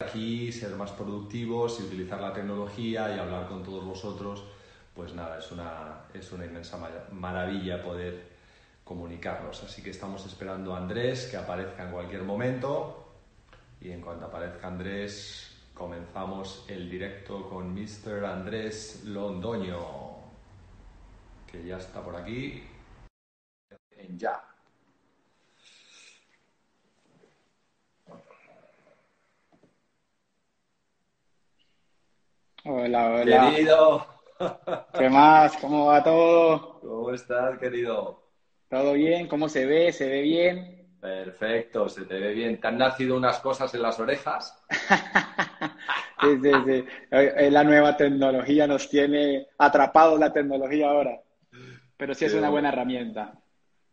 aquí, ser más productivos y utilizar la tecnología y hablar con todos vosotros, pues nada, es una, es una inmensa maravilla poder comunicarnos. Así que estamos esperando a Andrés que aparezca en cualquier momento y en cuanto aparezca Andrés comenzamos el directo con Mr. Andrés Londoño, que ya está por aquí. En ya. Hola, hola. Querido. ¿Qué más? ¿Cómo va todo? ¿Cómo estás, querido? ¿Todo bien? ¿Cómo se ve? ¿Se ve bien? Perfecto, se te ve bien. ¿Te han nacido unas cosas en las orejas? sí, sí, sí. Eh, la nueva tecnología nos tiene atrapados la tecnología ahora. Pero sí es una buena herramienta.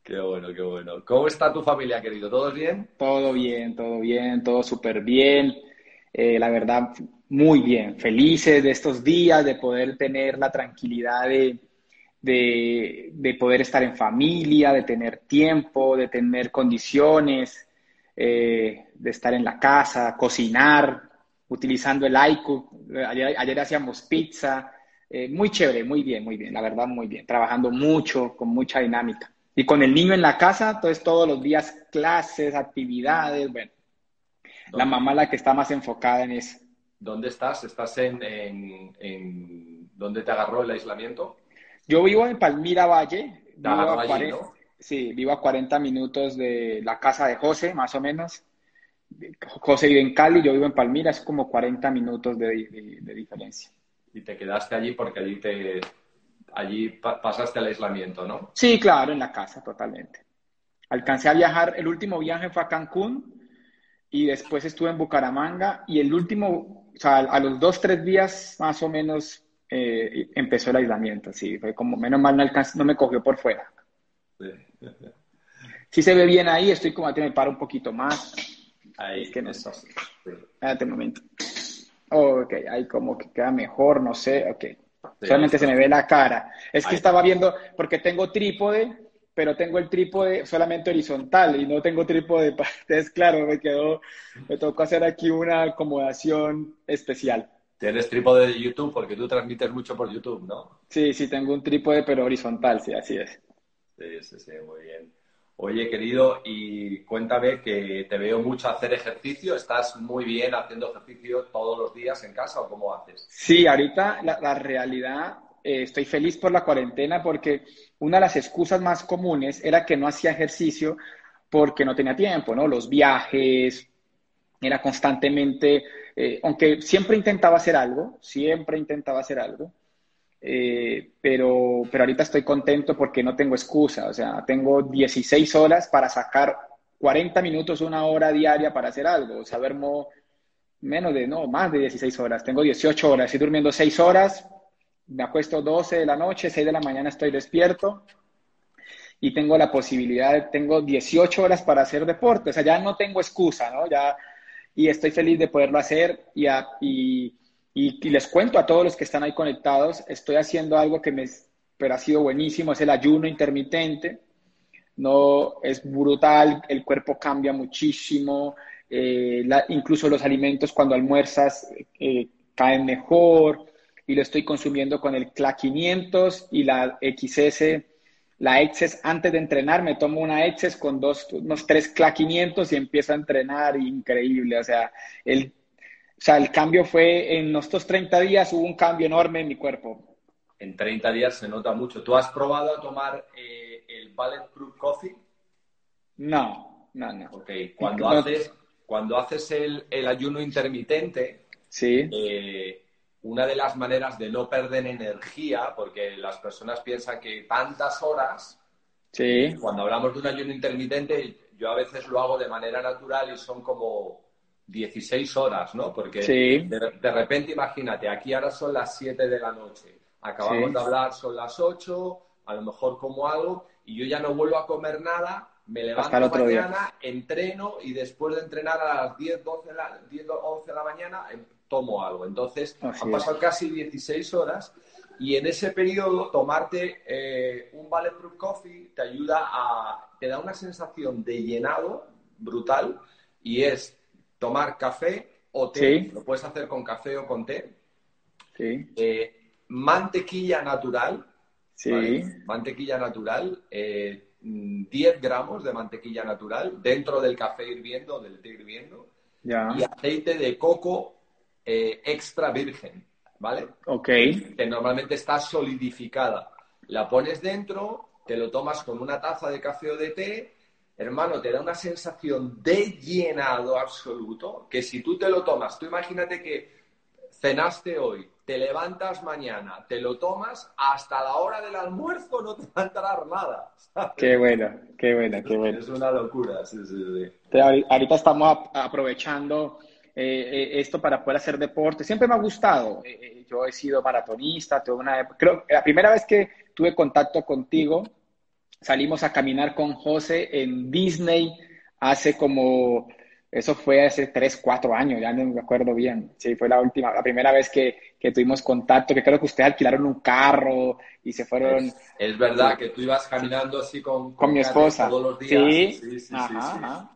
Qué bueno, qué bueno. ¿Cómo está tu familia, querido? ¿Todo bien? Todo bien, todo bien, todo súper bien. Eh, la verdad, muy bien. Felices de estos días, de poder tener la tranquilidad de, de, poder estar en familia, de tener tiempo, de tener condiciones, eh, de estar en la casa, cocinar, utilizando el iCook. Ayer, hacíamos pizza. Eh, muy chévere, muy bien, muy bien, la verdad, muy bien. Trabajando mucho, con mucha dinámica. Y con el niño en la casa, entonces todos los días clases, actividades, bueno. La mamá la que está más enfocada en eso. ¿Dónde estás? ¿Estás en, en, en dónde te agarró el aislamiento? Yo vivo en Palmira Valle. Vivo a 40, Sí, vivo a 40 minutos de la casa de José, más o menos. José vive en Cali, yo vivo en Palmira, es como 40 minutos de, diferencia. Y te quedaste allí porque allí te allí pasaste el aislamiento, ¿no? Sí, claro, en la casa, totalmente. Alcancé a viajar, el último viaje fue a Cancún y después estuve en Bucaramanga y el último, o sea, a los dos, tres días más o menos eh, empezó el aislamiento, sí, fue como, menos mal no, no me cogió por fuera. Sí. se ve bien ahí, estoy como, me paro un poquito más. Ahí, es que no sé. Espérate un momento. ok, ahí como que queda mejor, no sé, ok. Solamente se me ve la cara. Es que estaba viendo, porque tengo trípode, pero tengo el trípode solamente horizontal y no tengo trípode. Entonces, claro, me quedó, me tocó hacer aquí una acomodación especial. Tienes trípode de YouTube porque tú transmites mucho por YouTube, ¿no? Sí, sí, tengo un trípode, pero horizontal, sí, así es. Sí, sí, sí, muy bien. Oye, querido, y cuéntame que te veo mucho hacer ejercicio. ¿Estás muy bien haciendo ejercicio todos los días en casa o cómo haces? Sí, ahorita la, realidad, eh, estoy feliz por la cuarentena porque una de las excusas más comunes era que no hacía ejercicio porque no tenía tiempo, ¿no? Los viajes, era constantemente eh, aunque siempre intentaba hacer algo, siempre intentaba hacer algo, eh, pero, pero ahorita estoy contento porque no tengo excusa, o sea, tengo 16 horas para sacar 40 minutos, una hora diaria para hacer algo, o sea, duermo menos de, no, más de 16 horas, tengo 18 horas, estoy durmiendo 6 horas, me acuesto 12 de la noche, 6 de la mañana estoy despierto y tengo la posibilidad, tengo 18 horas para hacer deporte, o sea, ya no tengo excusa, ¿no? Ya y estoy feliz de poderlo hacer y, y, les cuento a todos los que están ahí conectados, estoy haciendo algo que me pero ha sido buenísimo, es el ayuno intermitente. No es brutal, el cuerpo cambia muchísimo, eh, incluso los alimentos cuando almuerzas eh, caen mejor y lo estoy consumiendo con el CLA 500 y la XS la Exes antes de entrenar, me tomo una Exes con dos, unos tres CLA 500 y empiezo a entrenar, increíble, o sea, el, o sea, el cambio fue, en estos 30 días hubo un cambio enorme en mi cuerpo. En 30 días se nota mucho. ¿Tú has probado a tomar eh, el Bulletproof Coffee? No, no, no. Ok, cuando haces, cuando haces el, el ayuno intermitente, sí. Eh, una de las maneras de no perder energía, porque las personas piensan que tantas horas, sí. cuando hablamos de un ayuno intermitente, yo a veces lo hago de manera natural y son como 16 horas, ¿no? Porque de, repente, imagínate, aquí ahora son las 7 de la noche, acabamos de hablar, son las 8, a lo mejor como algo, y yo ya no vuelvo a comer nada, me levanto mañana, entreno y después de entrenar a las 10, 12 la, 10 11 de la mañana em, tomo algo. Entonces, han pasado casi 16 horas y en ese periodo tomarte eh, un Bulletproof Coffee te ayuda a, te da una sensación de llenado brutal y es tomar café o té, lo puedes hacer con café o con té. Sí. Eh, mantequilla natural. Sí. Mantequilla natural. 10 eh, gramos de mantequilla natural dentro del café hirviendo, del té hirviendo. Ya. Y aceite de coco eh, extra virgen, ¿vale? Ok. Que normalmente está solidificada. La pones dentro, te lo tomas con una taza de café o de té hermano, te da una sensación de llenado absoluto, que si tú te lo tomas, tú imagínate que cenaste hoy, te levantas mañana, te lo tomas, hasta la hora del almuerzo no te va a entrar nada. Qué bueno, qué bueno, qué bueno. Es una locura, sí, sí, sí. Ahorita estamos aprovechando eh, eh, esto para poder hacer deporte. Siempre me ha gustado. Eh, yo he sido maratonista, tuve una creo la primera vez que tuve contacto contigo salimos a caminar con José en Disney hace como, eso fue hace tres, cuatro años, ya no me acuerdo bien. Sí, fue la última, la primera vez que, que tuvimos contacto, que creo que ustedes alquilaron un carro y se fueron. Es, verdad que tú ibas caminando así con, con, mi esposa. Todos los días. Sí, sí, sí. Ajá,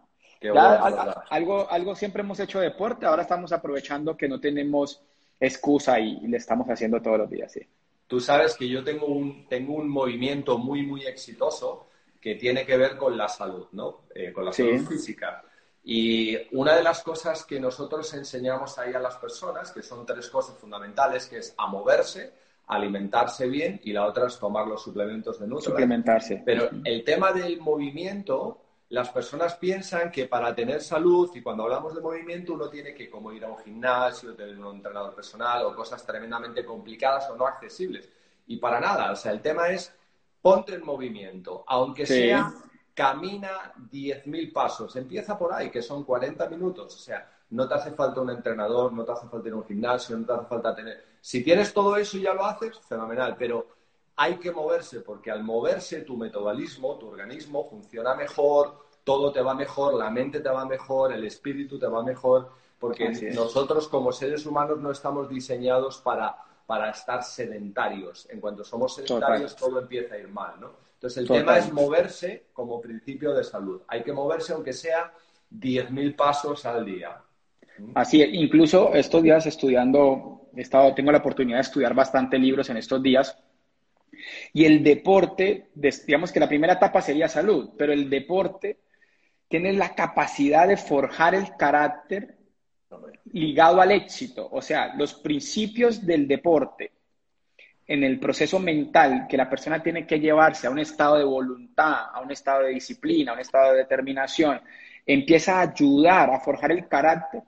algo, algo siempre hemos hecho deporte, ahora estamos aprovechando que no tenemos excusa y, y le estamos haciendo todos los días, sí. Tú sabes que yo tengo un, tengo un movimiento muy, muy exitoso que tiene que ver con la salud, ¿no? Eh, con la salud física. Y una de las cosas que nosotros enseñamos ahí a las personas, que son tres cosas fundamentales, que es a moverse, alimentarse bien y la otra es tomar los suplementos de nutrición. Suplementarse. Pero el tema del movimiento las personas piensan que para tener salud, y cuando hablamos de movimiento, uno tiene que como ir a un gimnasio, tener un entrenador personal o cosas tremendamente complicadas o no accesibles. Y para nada, o sea, el tema es ponte en movimiento, aunque sea camina 10.000 pasos, empieza por ahí, que son 40 minutos, o sea, no te hace falta un entrenador, no te hace falta ir a un gimnasio, no te hace falta tener... Si tienes todo eso y ya lo haces, fenomenal, pero hay que moverse porque al moverse tu metabolismo, tu organismo funciona mejor, todo te va mejor, la mente te va mejor, el espíritu te va mejor, porque nosotros como seres humanos no estamos diseñados para, para estar sedentarios. En cuanto somos sedentarios todo empieza a ir mal, ¿no? Entonces el tema es moverse como principio de salud. Hay que moverse aunque sea 10.000 pasos al día. Así, incluso estos días estudiando, he estado, tengo la oportunidad de estudiar bastante libros en estos días y el deporte, digamos que la primera etapa sería salud, pero el deporte tiene la capacidad de forjar el carácter ligado al éxito. O sea, los principios del deporte en el proceso mental que la persona tiene que llevarse a un estado de voluntad, a un estado de disciplina, a un estado de determinación, empieza a ayudar a forjar el carácter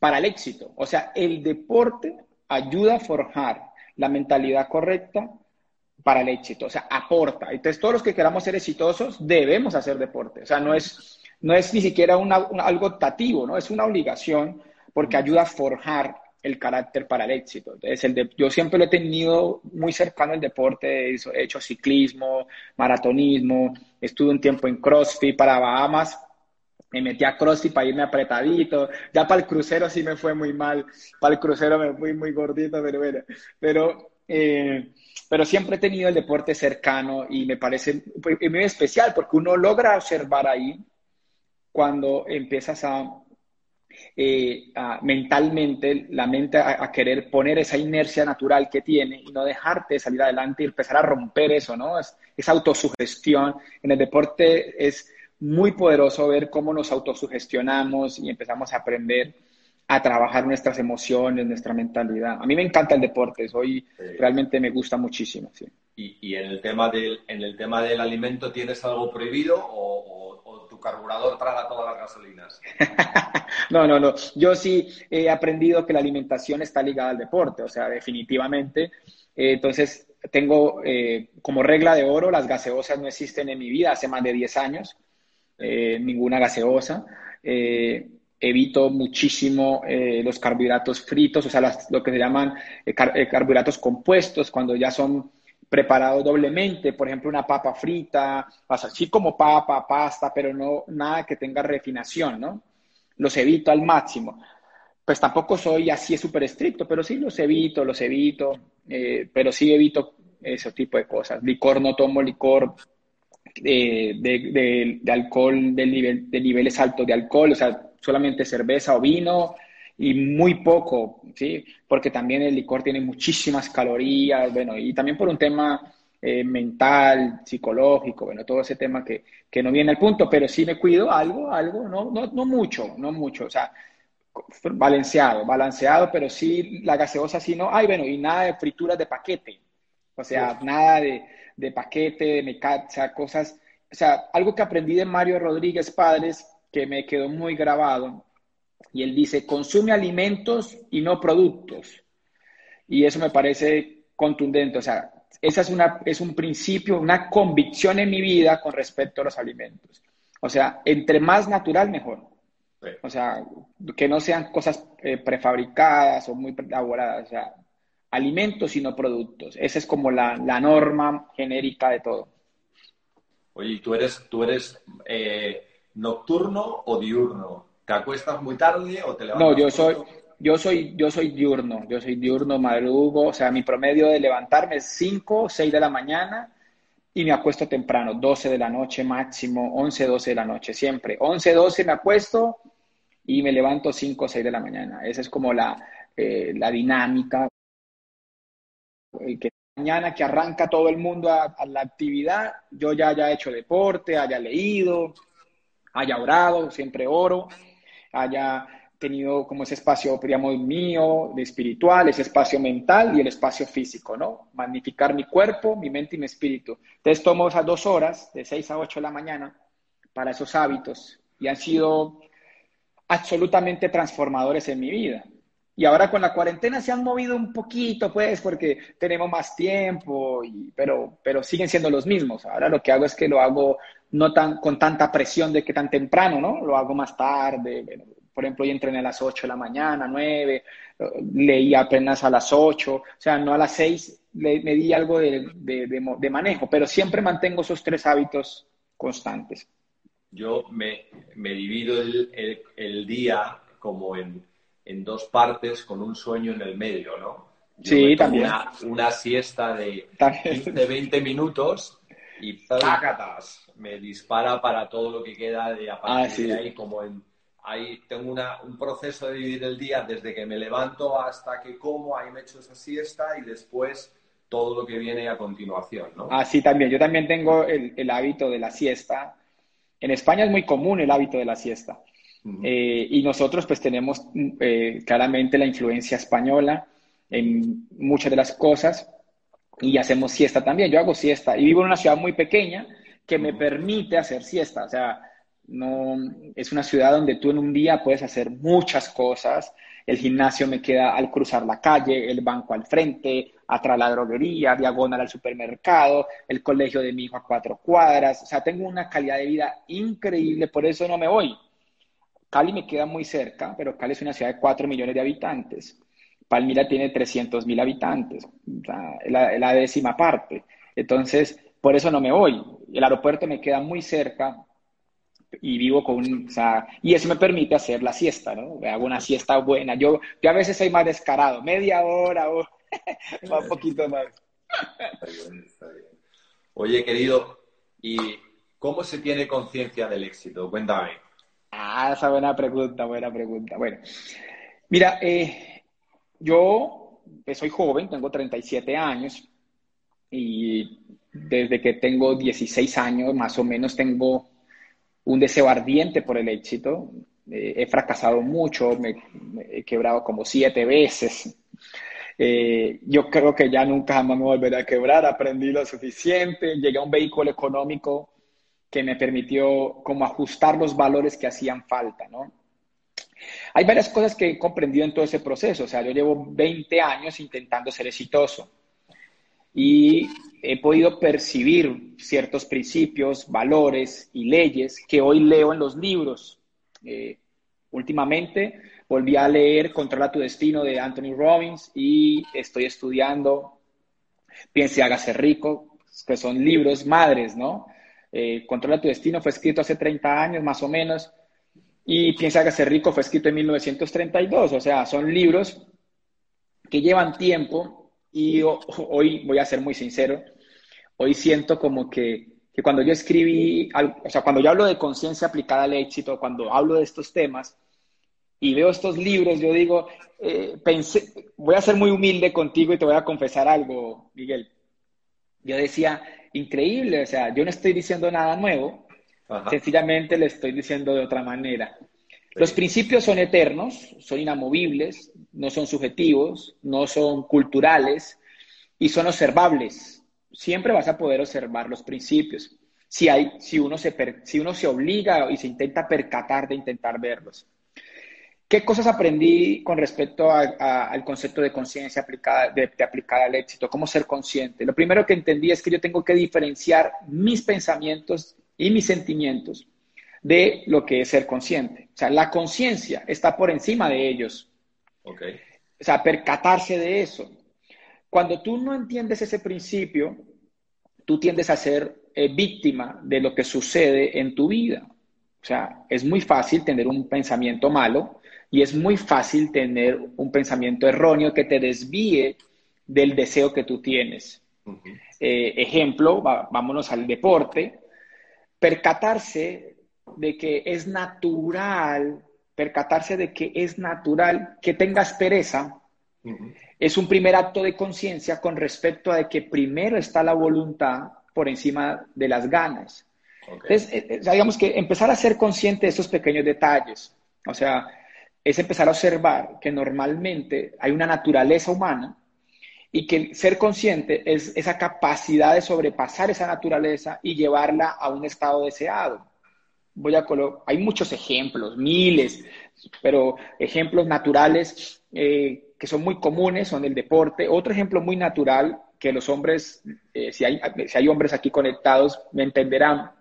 para el éxito. O sea, el deporte ayuda a forjar la mentalidad correcta para el éxito, o sea, aporta. Entonces, todos los que queramos ser exitosos debemos hacer deporte. O sea, no es, no es ni siquiera algo optativo, ¿no? Es una obligación porque ayuda a forjar el carácter para el éxito. Entonces, el yo siempre lo he tenido muy cercano al deporte, he hecho ciclismo, maratonismo, estuve un tiempo en CrossFit para Bahamas, me metí a CrossFit para irme apretadito, ya para el crucero sí me fue muy mal, para el crucero me fui muy gordito, pero bueno, pero eh, pero siempre he tenido el deporte cercano y me parece muy especial porque uno logra observar ahí cuando empiezas a, eh, mentalmente, la mente a, querer poner esa inercia natural que tiene y no dejarte salir adelante y empezar a romper eso, ¿no? Es, esa autosugestión. En el deporte es muy poderoso ver cómo nos autosugestionamos y empezamos a aprender a trabajar nuestras emociones, nuestra mentalidad. A mí me encanta el deporte, hoy realmente me gusta muchísimo. Sí. ¿Y, en, el tema del, en el tema del alimento tienes algo prohibido o, tu carburador traga todas las gasolinas? no, no, no. Yo sí he aprendido que la alimentación está ligada al deporte, o sea, definitivamente. Eh, entonces, tengo eh, como regla de oro, las gaseosas no existen en mi vida hace más de 10 años, eh, ninguna gaseosa evito muchísimo eh, los carbohidratos fritos, o sea, lo que se llaman eh, eh, carbohidratos compuestos, cuando ya son preparados doblemente, por ejemplo, una papa frita, así como papa, pasta, pero no nada que tenga refinación, ¿no? Los evito al máximo. Pues tampoco soy así súper estricto, pero sí los evito, los evito, pero sí evito ese tipo de cosas. Licor, no tomo licor de, alcohol, de niveles altos de alcohol, o sea, solamente cerveza o vino y muy poco, ¿sí? Porque también el licor tiene muchísimas calorías, bueno, y también por un tema eh, mental, psicológico, bueno, todo ese tema que, que, no viene al punto, pero sí me cuido algo, algo, no, no, no mucho, no mucho, o sea, balanceado, balanceado, pero sí la gaseosa sí no, ay, bueno, y nada de frituras de paquete, o sea, nada de, de paquete, de mecacha, cosas, o sea, algo que aprendí de Mario Rodríguez Padres que me quedó muy grabado, y él dice, consume alimentos y no productos. Y eso me parece contundente, o sea, esa es, una, es un principio, una convicción en mi vida con respecto a los alimentos. O sea, entre más natural, mejor. O sea, que no sean cosas eh, prefabricadas o muy elaboradas. O sea, alimentos y no productos. Esa es como la, norma genérica de todo. Oye, ¿tú eres, tú eres eh, nocturno o diurno? ¿Te acuestas muy tarde o te levantas? No, yo soy, yo soy, yo soy diurno, yo soy diurno, madrugo, o sea, mi promedio de levantarme es 5, 6 de la mañana y me acuesto temprano, 12 de la noche máximo, 11, 12 de la noche, siempre. 11, 12 me acuesto y me levanto 5, 6 de la mañana. Esa es como la, eh, la dinámica. Que mañana que arranca todo el mundo a, a, la actividad, yo ya haya hecho deporte, haya leído, haya orado, siempre oro, haya tenido como ese espacio, digamos, mío, de espiritual, ese espacio mental y el espacio físico, ¿no? Magnificar mi cuerpo, mi mente y mi espíritu. Entonces tomo esas dos horas, de 6 a 8 de la mañana, para esos hábitos y han sido absolutamente transformadores en mi vida. Y ahora con la cuarentena se han movido un poquito, pues, porque tenemos más tiempo, pero, pero siguen siendo los mismos. Ahora lo que hago es que lo hago no tan, con tanta presión de que tan temprano, ¿no? Lo hago más tarde, por ejemplo, hoy entrené a las 8 de la mañana, 9, leí apenas a las 8, o sea, no a las 6 me di algo de, manejo, pero siempre mantengo esos tres hábitos constantes. Yo me, divido el, día como en, dos partes con un sueño en el medio, ¿no? sí, también. Una, siesta de 15, 20 minutos y ¡pácatas! Me dispara para todo lo que queda de a partir ah, de ahí como en ahí tengo una, un proceso de vivir el día desde que me levanto hasta que como, ahí me echo esa siesta y después todo lo que viene a continuación, ¿no? Ah, sí, también. Yo también tengo el, el hábito de la siesta. En España es muy común el hábito de la siesta. Eh, y nosotros pues tenemos eh, claramente la influencia española en muchas de las cosas y hacemos siesta también. Yo hago siesta y vivo en una ciudad muy pequeña que me permite hacer siesta. O sea, no, es una ciudad donde tú en un día puedes hacer muchas cosas. El gimnasio me queda al cruzar la calle, el banco al frente, atrás la droguería, diagonal al supermercado, el colegio de mi hijo a cuatro cuadras. O sea, tengo una calidad de vida increíble, por eso no me voy. Cali me queda muy cerca, pero Cali es una ciudad de cuatro millones de habitantes. Palmira tiene 300 mil habitantes, la, la décima parte. Entonces, por eso no me voy. El aeropuerto me queda muy cerca, y vivo con, o sea, y eso me permite hacer la siesta, ¿no? Hago una siesta buena. Yo, yo a veces soy más descarado, media hora o un poquito más. Está bien, está bien. Oye, querido, ¿y cómo se tiene conciencia del éxito? Cuéntame. Ah, esa buena pregunta, buena pregunta. Bueno, mira, eh, yo eh, soy joven, tengo 37 años y desde que tengo 16 años más o menos tengo un deseo ardiente por el éxito. Eh, he fracasado mucho, me, he quebrado como siete veces. Eh, yo creo que ya nunca más me volveré a quebrar, aprendí lo suficiente, llegué a un vehículo económico que me permitió como ajustar los valores que hacían falta, ¿no? Hay varias cosas que he comprendido en todo ese proceso, o sea, yo llevo 20 años intentando ser exitoso y he podido percibir ciertos principios, valores y leyes que hoy leo en los libros. Eh, últimamente volví a leer Controla tu destino de Anthony Robbins y estoy estudiando Piense y hágase rico, que son libros madres, ¿no? Eh, Controla tu destino fue escrito hace 30 años más o menos y Piense y hágase rico fue escrito en 1932, o sea, son libros que llevan tiempo y hoy voy a ser muy sincero, hoy siento como que, que cuando yo escribí, o sea, cuando yo hablo de conciencia aplicada al éxito, cuando hablo de estos temas, y veo estos libros, yo digo, eh, pensé, voy a ser muy humilde contigo y te voy a confesar algo, Miguel. Yo decía, increíble, o sea, yo no estoy diciendo nada nuevo, sencillamente le estoy diciendo de otra manera. Los principios son eternos, son inamovibles, no son subjetivos, no son culturales y son observables. Siempre vas a poder observar los principios si, hay, si, uno se si uno se obliga y se intenta percatar de intentar verlos. ¿Qué cosas aprendí con respecto al concepto de conciencia aplicada, de, aplicada al éxito? ¿Cómo ser consciente? Lo primero que entendí es que yo tengo que diferenciar mis pensamientos y mis sentimientos de lo que es ser consciente. O sea, la conciencia está por encima de ellos. Okay. O sea, percatarse de eso. Cuando tú no entiendes ese principio, tú tiendes a ser eh, víctima de lo que sucede en tu vida. O sea, es muy fácil tener un pensamiento malo y es muy fácil tener un pensamiento erróneo que te desvíe del deseo que tú tienes. Eh, ejemplo, vámonos al deporte. Percatarse de que es natural, percatarse de que es natural que tengas pereza, es un primer acto de conciencia con respecto a de que primero está la voluntad por encima de las ganas. Entonces, eh, eh, digamos que empezar a ser consciente de esos pequeños detalles, o sea, es empezar a observar que normalmente hay una naturaleza humana y que ser consciente es esa capacidad de sobrepasar esa naturaleza y llevarla a un estado deseado voy a hay muchos ejemplos, miles, pero ejemplos naturales eh, que son muy comunes son el deporte. Otro ejemplo muy natural que los hombres, eh, si, hay, si hay hombres aquí conectados, me entenderán.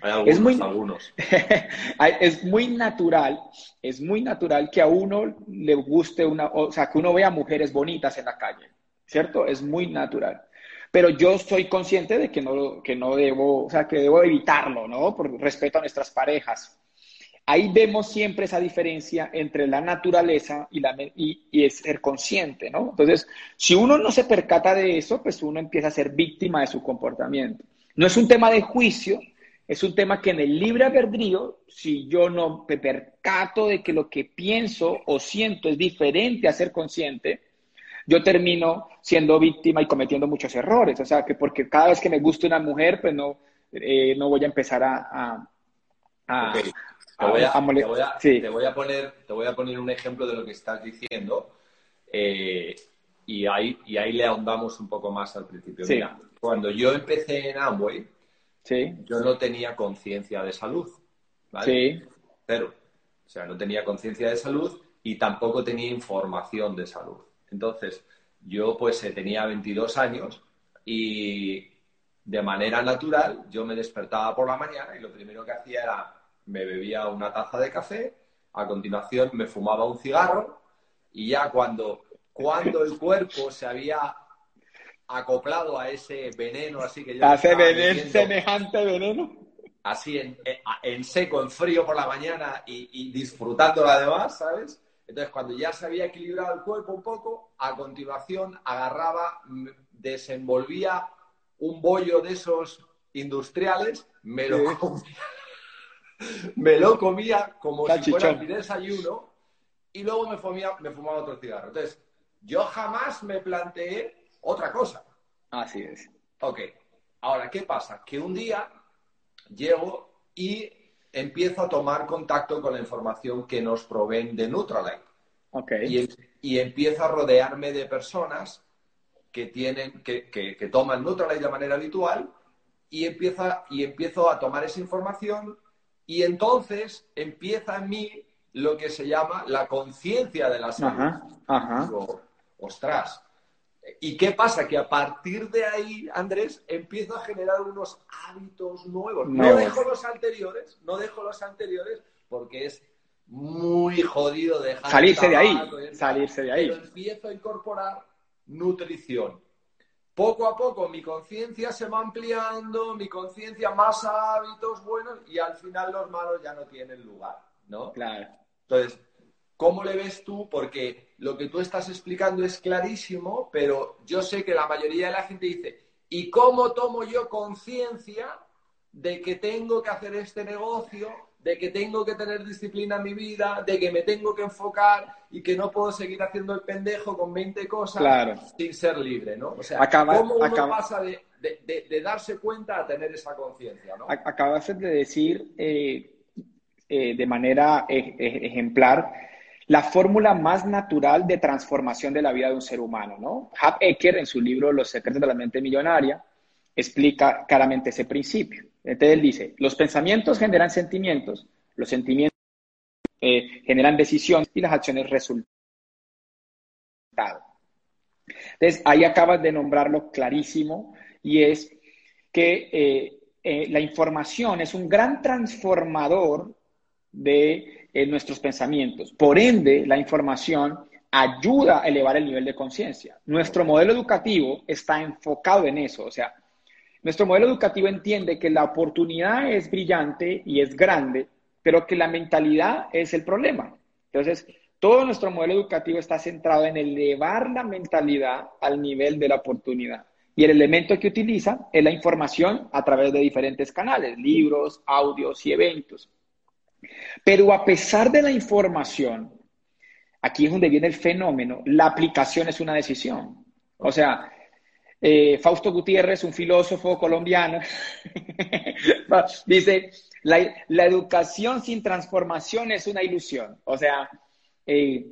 Hay algunos, es muy, algunos. es muy natural, es muy natural que a uno le guste una, o sea, que uno vea mujeres bonitas en la calle, ¿cierto? Es muy natural pero yo soy consciente de que no, que no debo, o sea, que debo evitarlo, ¿no? Por respeto a nuestras parejas. Ahí vemos siempre esa diferencia entre la naturaleza y, ser consciente, ¿no? Entonces, si uno no se percata de eso, pues uno empieza a ser víctima de su comportamiento. No es un tema de juicio, es un tema que en el libre albedrío, si yo no me percato de que lo que pienso o siento es diferente a ser consciente, yo termino siendo víctima y cometiendo muchos errores. O sea, que porque cada vez que me gusta una mujer, pues no, eh, no voy a empezar a... te, voy a, poner, te voy a poner un ejemplo de lo que estás diciendo eh, y, ahí, y ahí le ahondamos un poco más al principio. Mira, cuando yo empecé en Amway, yo no tenía conciencia de salud. ¿vale? Pero, o sea, no tenía conciencia de salud y tampoco tenía información de salud. Entonces, yo pues eh, tenía 22 años y de manera natural yo me despertaba por la mañana y lo primero que hacía era me bebía una taza de café, a continuación me fumaba un cigarro y ya cuando, cuando el cuerpo se había acoplado a ese veneno así que yo... A ese veneno, semejante veneno. Así en, seco, en frío por la mañana y, y disfrutando además, ¿sabes? Entonces, cuando ya se había equilibrado el cuerpo un poco, a continuación agarraba, desenvolvía un bollo de esos industriales, me lo comía, me lo comía como si fuera mi desayuno y luego me, me fumaba otro cigarro. Entonces, yo jamás me planteé otra cosa. Así es. Ok. Ahora, ¿qué pasa? Que un día llego y empiezo a tomar contacto con la información que nos proveen de Nutralite. Okay. Y, empiezo a rodearme de personas que, tienen, que, que, toman Nutralite de manera habitual y, empieza, y empiezo a tomar esa información y entonces empieza en mí lo que se llama la conciencia de la salud. Ajá, ajá. ostras, ¿Y qué pasa? Que a partir de ahí, Andrés, empiezo a generar unos hábitos nuevos. No dejo los anteriores, no dejo los anteriores porque es muy jodido dejar salirse de ahí, salirse de ahí. Pero empiezo a incorporar nutrición. Poco a poco mi conciencia se va ampliando, mi conciencia más hábitos buenos y al final los malos ya no tienen lugar, ¿no? Claro. Entonces, ¿Cómo le ves tú? Porque lo que tú estás explicando es clarísimo, pero yo sé que la mayoría de la gente dice, ¿y cómo tomo yo conciencia de que tengo que hacer este negocio, de que tengo que tener disciplina en mi vida, de que me tengo que enfocar y que no puedo seguir haciendo el pendejo con 20 cosas sin ser libre, ¿no? O sea, ¿cómo uno pasa de, darse cuenta a tener esa conciencia, ¿no? Acabas de decir eh, eh, de manera e, e, ejemplar la fórmula más natural de transformación de la vida de un ser humano, ¿no? Hap Ecker, en su libro Los secretos de la mente millonaria, explica claramente ese principio. Entonces él dice, los pensamientos generan sentimientos, los sentimientos eh, generan decisiones y las acciones resultan. Entonces ahí acabas de nombrarlo clarísimo y es que eh, eh, la información es un gran transformador de nuestros pensamientos. Por ende, la información ayuda a elevar el nivel de conciencia. Nuestro modelo educativo está enfocado en eso, o sea, nuestro modelo educativo entiende que la oportunidad es brillante y es grande, pero que la mentalidad es el problema. Entonces, todo nuestro modelo educativo está centrado en elevar la mentalidad al nivel de la oportunidad. Y el elemento que utiliza es la información a través de diferentes canales, libros, audios y eventos. Pero a pesar de la información, aquí es donde viene el fenómeno, la aplicación es una decisión. O sea, eh, Fausto Gutiérrez, un filósofo colombiano, dice, la, educación sin transformación es una ilusión. O sea, eh,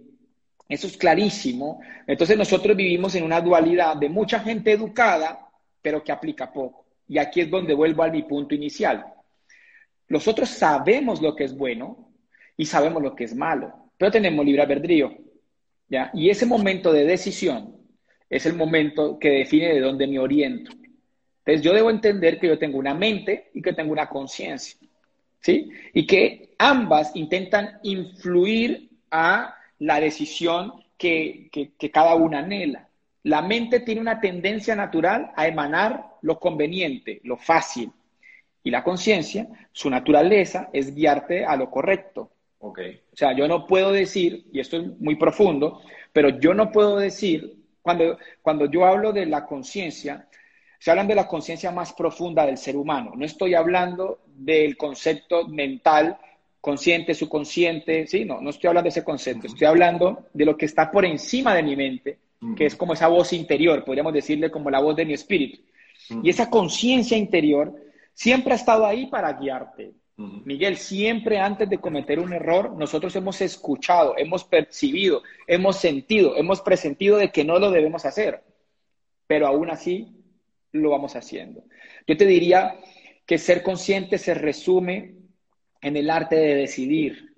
eso es clarísimo. Entonces nosotros vivimos en una dualidad de mucha gente educada, pero que aplica poco. Y aquí es donde vuelvo a mi punto inicial. Nosotros sabemos lo que es bueno y sabemos lo que es malo, pero tenemos libre albedrío. ¿ya? Y ese momento de decisión es el momento que define de dónde me oriento. Entonces yo debo entender que yo tengo una mente y que tengo una conciencia, ¿sí? Y que ambas intentan influir a la decisión que, que cada una anhela. La mente tiene una tendencia natural a emanar lo conveniente, lo fácil. Y la conciencia, su naturaleza es guiarte a lo correcto. Okay. O sea, yo no puedo decir, y esto es muy profundo, pero yo no puedo decir cuando, cuando yo hablo de la conciencia, se hablan de la conciencia más profunda del ser humano. No estoy hablando del concepto mental, consciente, subconsciente, sí, no, no estoy hablando de ese concepto. Estoy hablando de lo que está por encima de mi mente, que es como esa voz interior, podríamos decirle como la voz de mi espíritu. Y esa conciencia interior siempre ha estado ahí para guiarte, Miguel, siempre antes de cometer un error, nosotros hemos escuchado, hemos percibido, hemos sentido, hemos presentido de que no lo debemos hacer, pero aún así lo vamos haciendo. Yo te diría que ser consciente se resume en el arte de decidir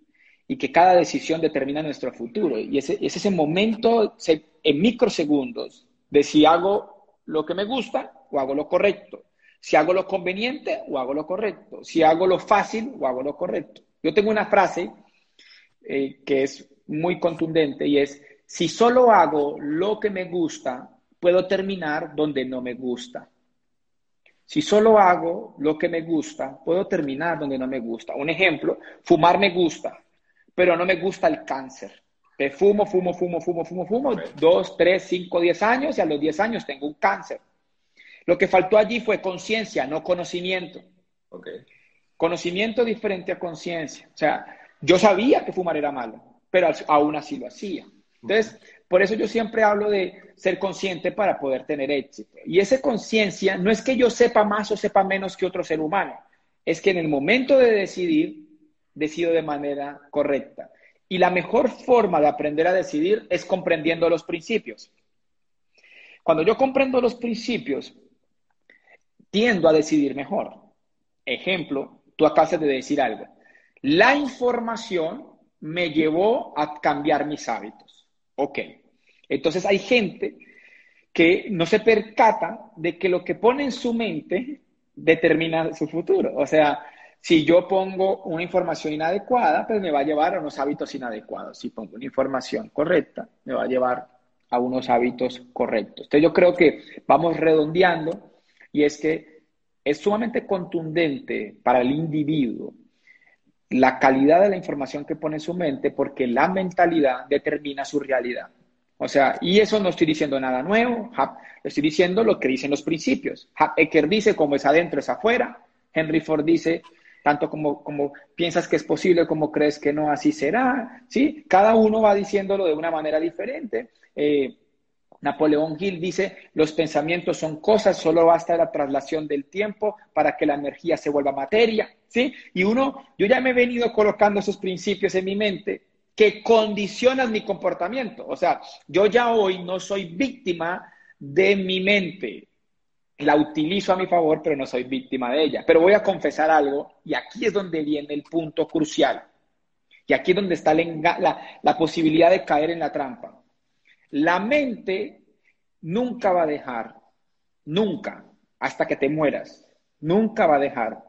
y que cada decisión determina nuestro futuro. Y ese, es ese momento en microsegundos de si hago lo que me gusta o hago lo correcto si hago lo conveniente o hago lo correcto. Si hago lo fácil o hago lo correcto. Yo tengo una frase eh, que es muy contundente y es, si solo hago lo que me gusta, puedo terminar donde no me gusta. Si solo hago lo que me gusta, puedo terminar donde no me gusta. Un ejemplo, fumar me gusta, pero no me gusta el cáncer. Te fumo, fumo, fumo, fumo, fumo, fumo, dos, tres, cinco, diez años y a los diez años tengo un cáncer. Lo que faltó allí fue conciencia, no conocimiento. Conocimiento diferente a conciencia. O sea, yo sabía que fumar era malo, pero aún así lo hacía. Entonces, por eso yo siempre hablo de ser consciente para poder tener éxito. Y esa conciencia no es que yo sepa más o sepa menos que otro ser humano, es que en el momento de decidir, decido de manera correcta. Y la mejor forma de aprender a decidir es comprendiendo los principios. Cuando yo comprendo los principios, tiendo a decidir mejor. Ejemplo, tú acabas de decir algo. La información me llevó a cambiar mis hábitos. Ok. Entonces hay gente que no se percata de que lo que pone en su mente determina su futuro. O sea, si yo pongo una información inadecuada, pues me va a llevar a unos hábitos inadecuados. Si pongo una información correcta, me va a llevar a unos hábitos correctos. Entonces yo creo que vamos redondeando y es que es sumamente contundente para el individuo la calidad de la información que pone en su mente porque la mentalidad determina su realidad. O sea, y eso no estoy diciendo nada nuevo, estoy diciendo lo que dicen los principios. Ecker dice, como es adentro es afuera. Henry Ford dice, tanto como, como piensas que es posible, como crees que no, así será, ¿sí? Cada uno va diciéndolo de una manera diferente. Eh, Napoleón Hill dice, los pensamientos son cosas, solo basta la traslación del tiempo para que la energía se vuelva materia, ¿sí? Y uno, yo ya me he venido colocando esos principios en mi mente que condicionan mi comportamiento. O sea, yo ya hoy no soy víctima de mi mente. La utilizo a mi favor, pero no soy víctima de ella. Pero voy a confesar algo y aquí es donde viene el punto crucial. Y aquí es donde está la, la posibilidad de caer en la trampa. La mente nunca va a dejar, nunca, hasta que te mueras, nunca va a dejar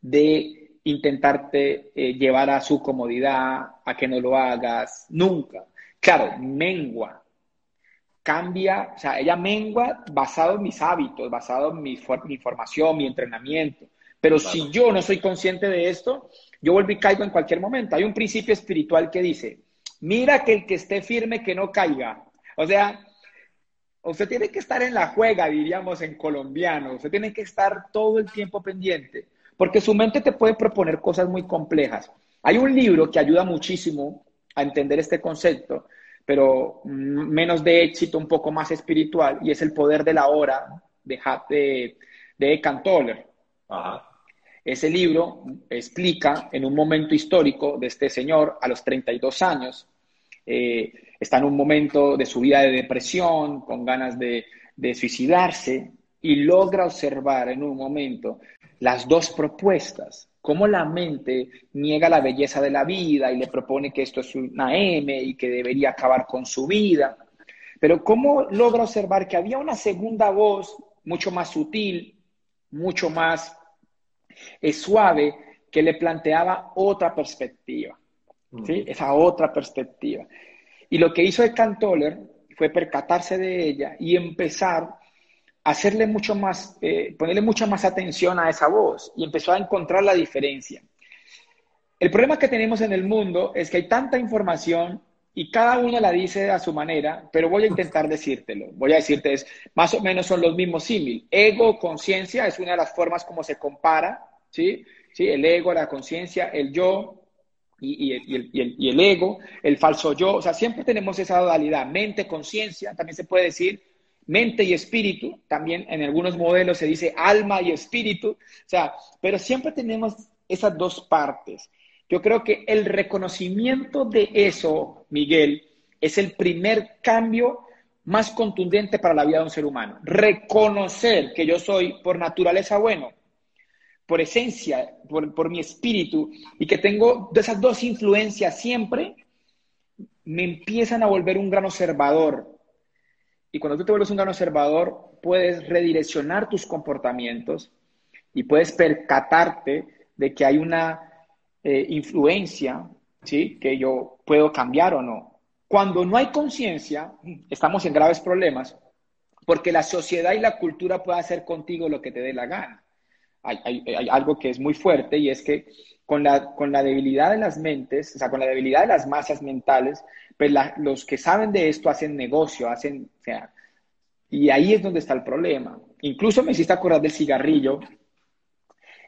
de intentarte eh, llevar a su comodidad, a que no lo hagas, nunca. Claro, mengua, cambia, o sea, ella mengua basado en mis hábitos, basado en mi, mi formación, mi entrenamiento. Pero si yo no soy consciente de esto, yo vuelvo y caigo en cualquier momento. Hay un principio espiritual que dice, Mira que el que esté firme que no caiga. O sea, usted tiene que estar en la juega, diríamos en colombiano. Usted tiene que estar todo el tiempo pendiente, porque su mente te puede proponer cosas muy complejas. Hay un libro que ayuda muchísimo a entender este concepto, pero menos de éxito, un poco más espiritual, y es El poder de la hora de, de, de Eckhart Tolle. Ese libro explica en un momento histórico de este señor a los 32 años, eh, está en un momento de su vida de depresión, con ganas de, de suicidarse, y logra observar en un momento las dos propuestas, cómo la mente niega la belleza de la vida y le propone que esto es una M y que debería acabar con su vida, pero cómo logra observar que había una segunda voz mucho más sutil, mucho más es suave que le planteaba otra perspectiva, ¿sí? Mm. Esa otra perspectiva. Y lo que hizo el Cantoller fue percatarse de ella y empezar a hacerle mucho más, eh, ponerle mucha más atención a esa voz y empezó a encontrar la diferencia. El problema que tenemos en el mundo es que hay tanta información y cada uno la dice a su manera, pero voy a intentar decírtelo. Voy a decirte, es, más o menos son los mismos símil. Ego, conciencia, es una de las formas como se compara ¿sí? ¿Sí? El ego, la conciencia, el yo y, el, ego, el falso yo. O sea, siempre tenemos esa dualidad, mente, conciencia, también se puede decir mente y espíritu, también en algunos modelos se dice alma y espíritu, o sea, pero siempre tenemos esas dos partes. Yo creo que el reconocimiento de eso, Miguel, es el primer cambio más contundente para la vida de un ser humano. Reconocer que yo soy por naturaleza bueno, por esencia, por, mi espíritu, y que tengo esas dos influencias siempre, me empiezan a volver un gran observador. Y cuando tú te vuelves un gran observador, puedes redireccionar tus comportamientos y puedes percatarte de que hay una eh, influencia, ¿sí? Que yo puedo cambiar o no. Cuando no hay conciencia, estamos en graves problemas, porque la sociedad y la cultura puede hacer contigo lo que te dé la gana hay, algo que es muy fuerte y es que con la, con la debilidad de las mentes, o sea, con la debilidad de las masas mentales, pues los que saben de esto hacen negocio, hacen, o sea, y ahí es donde está el problema. Incluso me hiciste acordar del cigarrillo.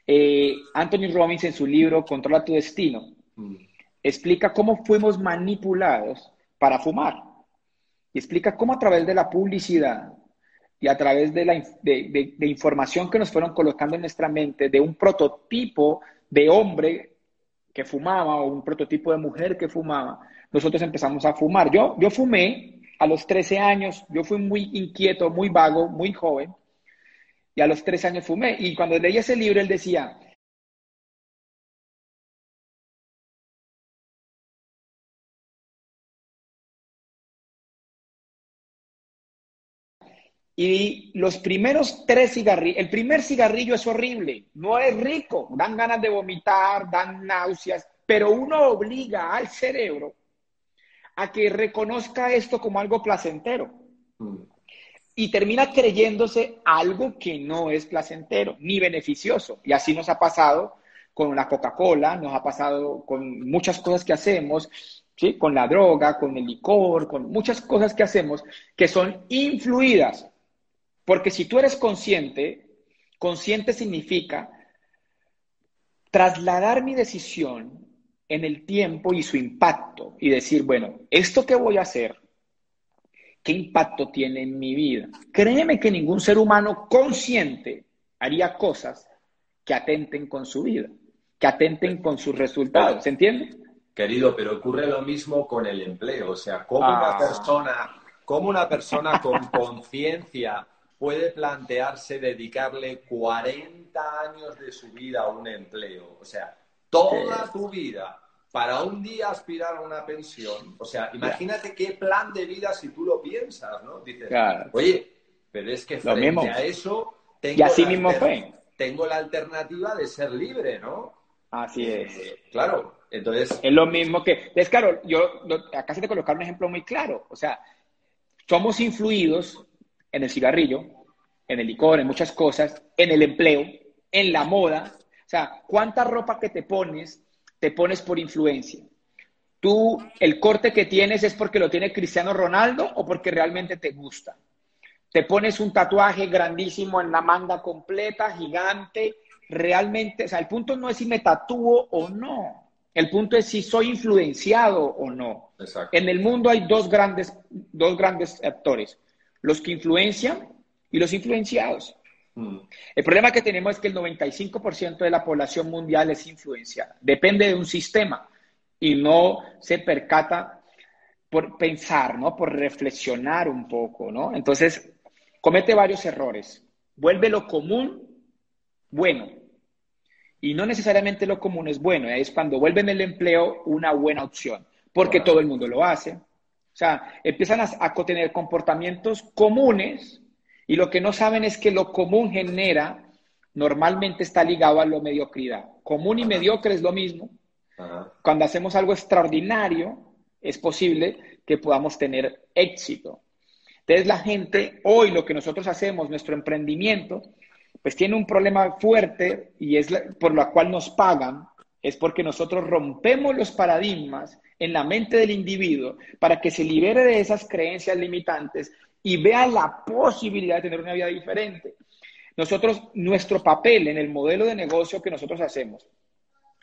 Eh, Anthony Robbins en su libro Controla tu destino mm. explica cómo fuimos manipulados para fumar. Y explica cómo a través de la publicidad, y a través de la de, información que nos fueron colocando en nuestra mente de un prototipo de hombre que fumaba o un prototipo de mujer que fumaba, nosotros empezamos a fumar. Yo, yo fumé a los 13 años, yo fui muy inquieto, muy vago, muy joven, y a los 13 años fumé. Y cuando leí ese libro, él decía, Y los primeros tres cigarrillos, el primer cigarrillo es horrible, no es rico, dan ganas de vomitar, dan náuseas, pero uno obliga al cerebro a que reconozca esto como algo placentero. Y termina creyéndose algo que no es placentero ni beneficioso. Y así nos ha pasado con la Coca-Cola, nos ha pasado con muchas cosas que hacemos, ¿sí? con la droga, con el licor, con muchas cosas que hacemos que son influidas porque si tú eres consciente, consciente significa trasladar mi decisión en el tiempo y su impacto y decir, bueno, esto que voy a hacer, ¿qué impacto tiene en mi vida? Créeme que ningún ser humano consciente haría cosas que atenten con su vida, que atenten con sus resultados, ¿se entiende? Querido, pero ocurre lo mismo con el empleo, o sea, cómo una ah. persona, cómo una persona con conciencia puede plantearse dedicarle 40 años de su vida a un empleo, o sea, toda tu vida para un día aspirar a una pensión. O sea, imagínate qué plan de vida si tú lo piensas, ¿no? Dices, oye, pero es que frente a eso tengo, y así mismo fue. tengo la alternativa de ser libre, ¿no? Así es. Eh, claro, entonces... Es lo mismo que... Es claro, yo acá se te colocar un ejemplo muy claro. O sea, somos influidos en el cigarrillo, en el licor, en muchas cosas, en el empleo, en la moda, o sea, ¿cuánta ropa que te pones, te pones por influencia? ¿Tú el corte que tienes es porque lo tiene Cristiano Ronaldo o porque realmente te gusta? Te pones un tatuaje grandísimo en la manga completa, gigante, realmente, o sea, el punto no es si me tatúo o no. El punto es si soy influenciado o no. En el mundo hay dos grandes, dos grandes actores, los que influencian y los influenciados. Mm. El problema que tenemos es que el 95% de la población mundial es influenciada. Depende de un sistema y no se percata por pensar, ¿no? Por reflexionar un poco, ¿no? Entonces, comete varios errores. Vuelve lo común bueno. Y no necesariamente lo común es bueno. Es cuando vuelve en el empleo una buena opción, porque todo el mundo lo hace. O sea, empiezan a, a tener comportamientos comunes y lo que no saben es que lo común genera, normalmente está ligado a lo mediocridad. Común y mediocre es lo mismo. Cuando hacemos algo extraordinario, es posible que podamos tener éxito. Entonces la gente, hoy lo que nosotros hacemos, nuestro emprendimiento, pues tiene un problema fuerte y es por lo cual nos pagan, es porque nosotros rompemos los paradigmas en la mente del individuo para que se libere de esas creencias limitantes y vea la posibilidad de tener una vida diferente. Nosotros, nuestro papel en el modelo de negocio que nosotros hacemos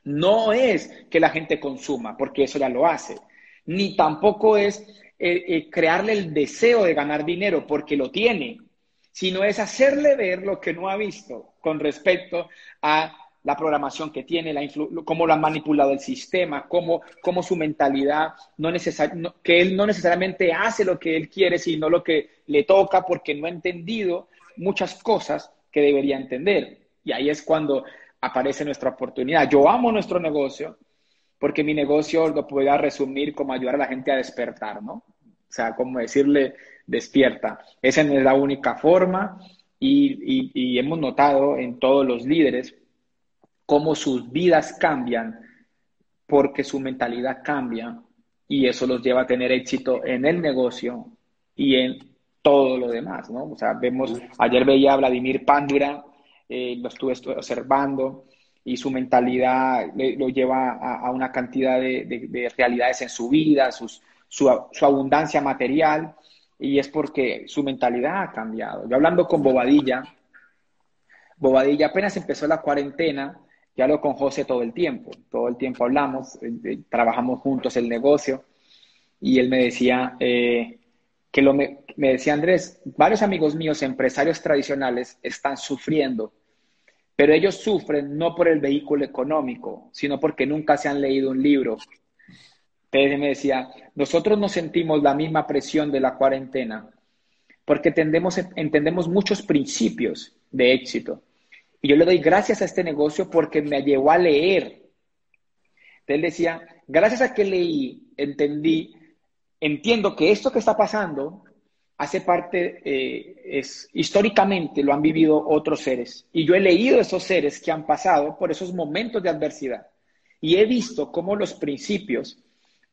no es que la gente consuma, porque eso ya lo hace, ni tampoco es eh, eh, crearle el deseo de ganar dinero, porque lo tiene, sino es hacerle ver lo que no ha visto con respecto a la programación que tiene, la cómo lo ha manipulado el sistema, cómo, cómo su mentalidad, no que él no necesariamente hace lo que él quiere, sino lo que le toca porque no ha entendido muchas cosas que debería entender. Y ahí es cuando aparece nuestra oportunidad. Yo amo nuestro negocio porque mi negocio lo puedo resumir como ayudar a la gente a despertar, ¿no? O sea, como decirle, despierta. Esa no es la única forma y, y hemos notado en todos los líderes cómo sus vidas cambian porque su mentalidad cambia y eso los lleva a tener éxito en el negocio y en todo lo demás, ¿no? O sea, vemos, ayer veía a Vladimir Pandura, eh, lo estuve observando y su mentalidad lo lleva a, una cantidad de, realidades en su vida, su, su, abundancia material, y es porque su mentalidad ha cambiado. Yo hablando con Bobadilla, Bobadilla apenas empezó la cuarentena, ya hablo con José todo el tiempo, todo el tiempo hablamos, eh, eh, trabajamos juntos el negocio y él me decía eh, que lo me, decía Andrés, varios amigos míos, empresarios tradicionales, están sufriendo, pero ellos sufren no por el vehículo económico, sino porque nunca se han leído un libro. Entonces me decía, nosotros no sentimos la misma presión de la cuarentena porque entendemos muchos principios de éxito y yo le doy gracias a este negocio porque me llevó a leer. Él decía, gracias a que leí, entendí, entiendo que esto que está pasando hace parte, eh, es históricamente lo han vivido otros seres. Y yo he leído esos seres que han pasado por esos momentos de adversidad. Y he visto cómo los principios,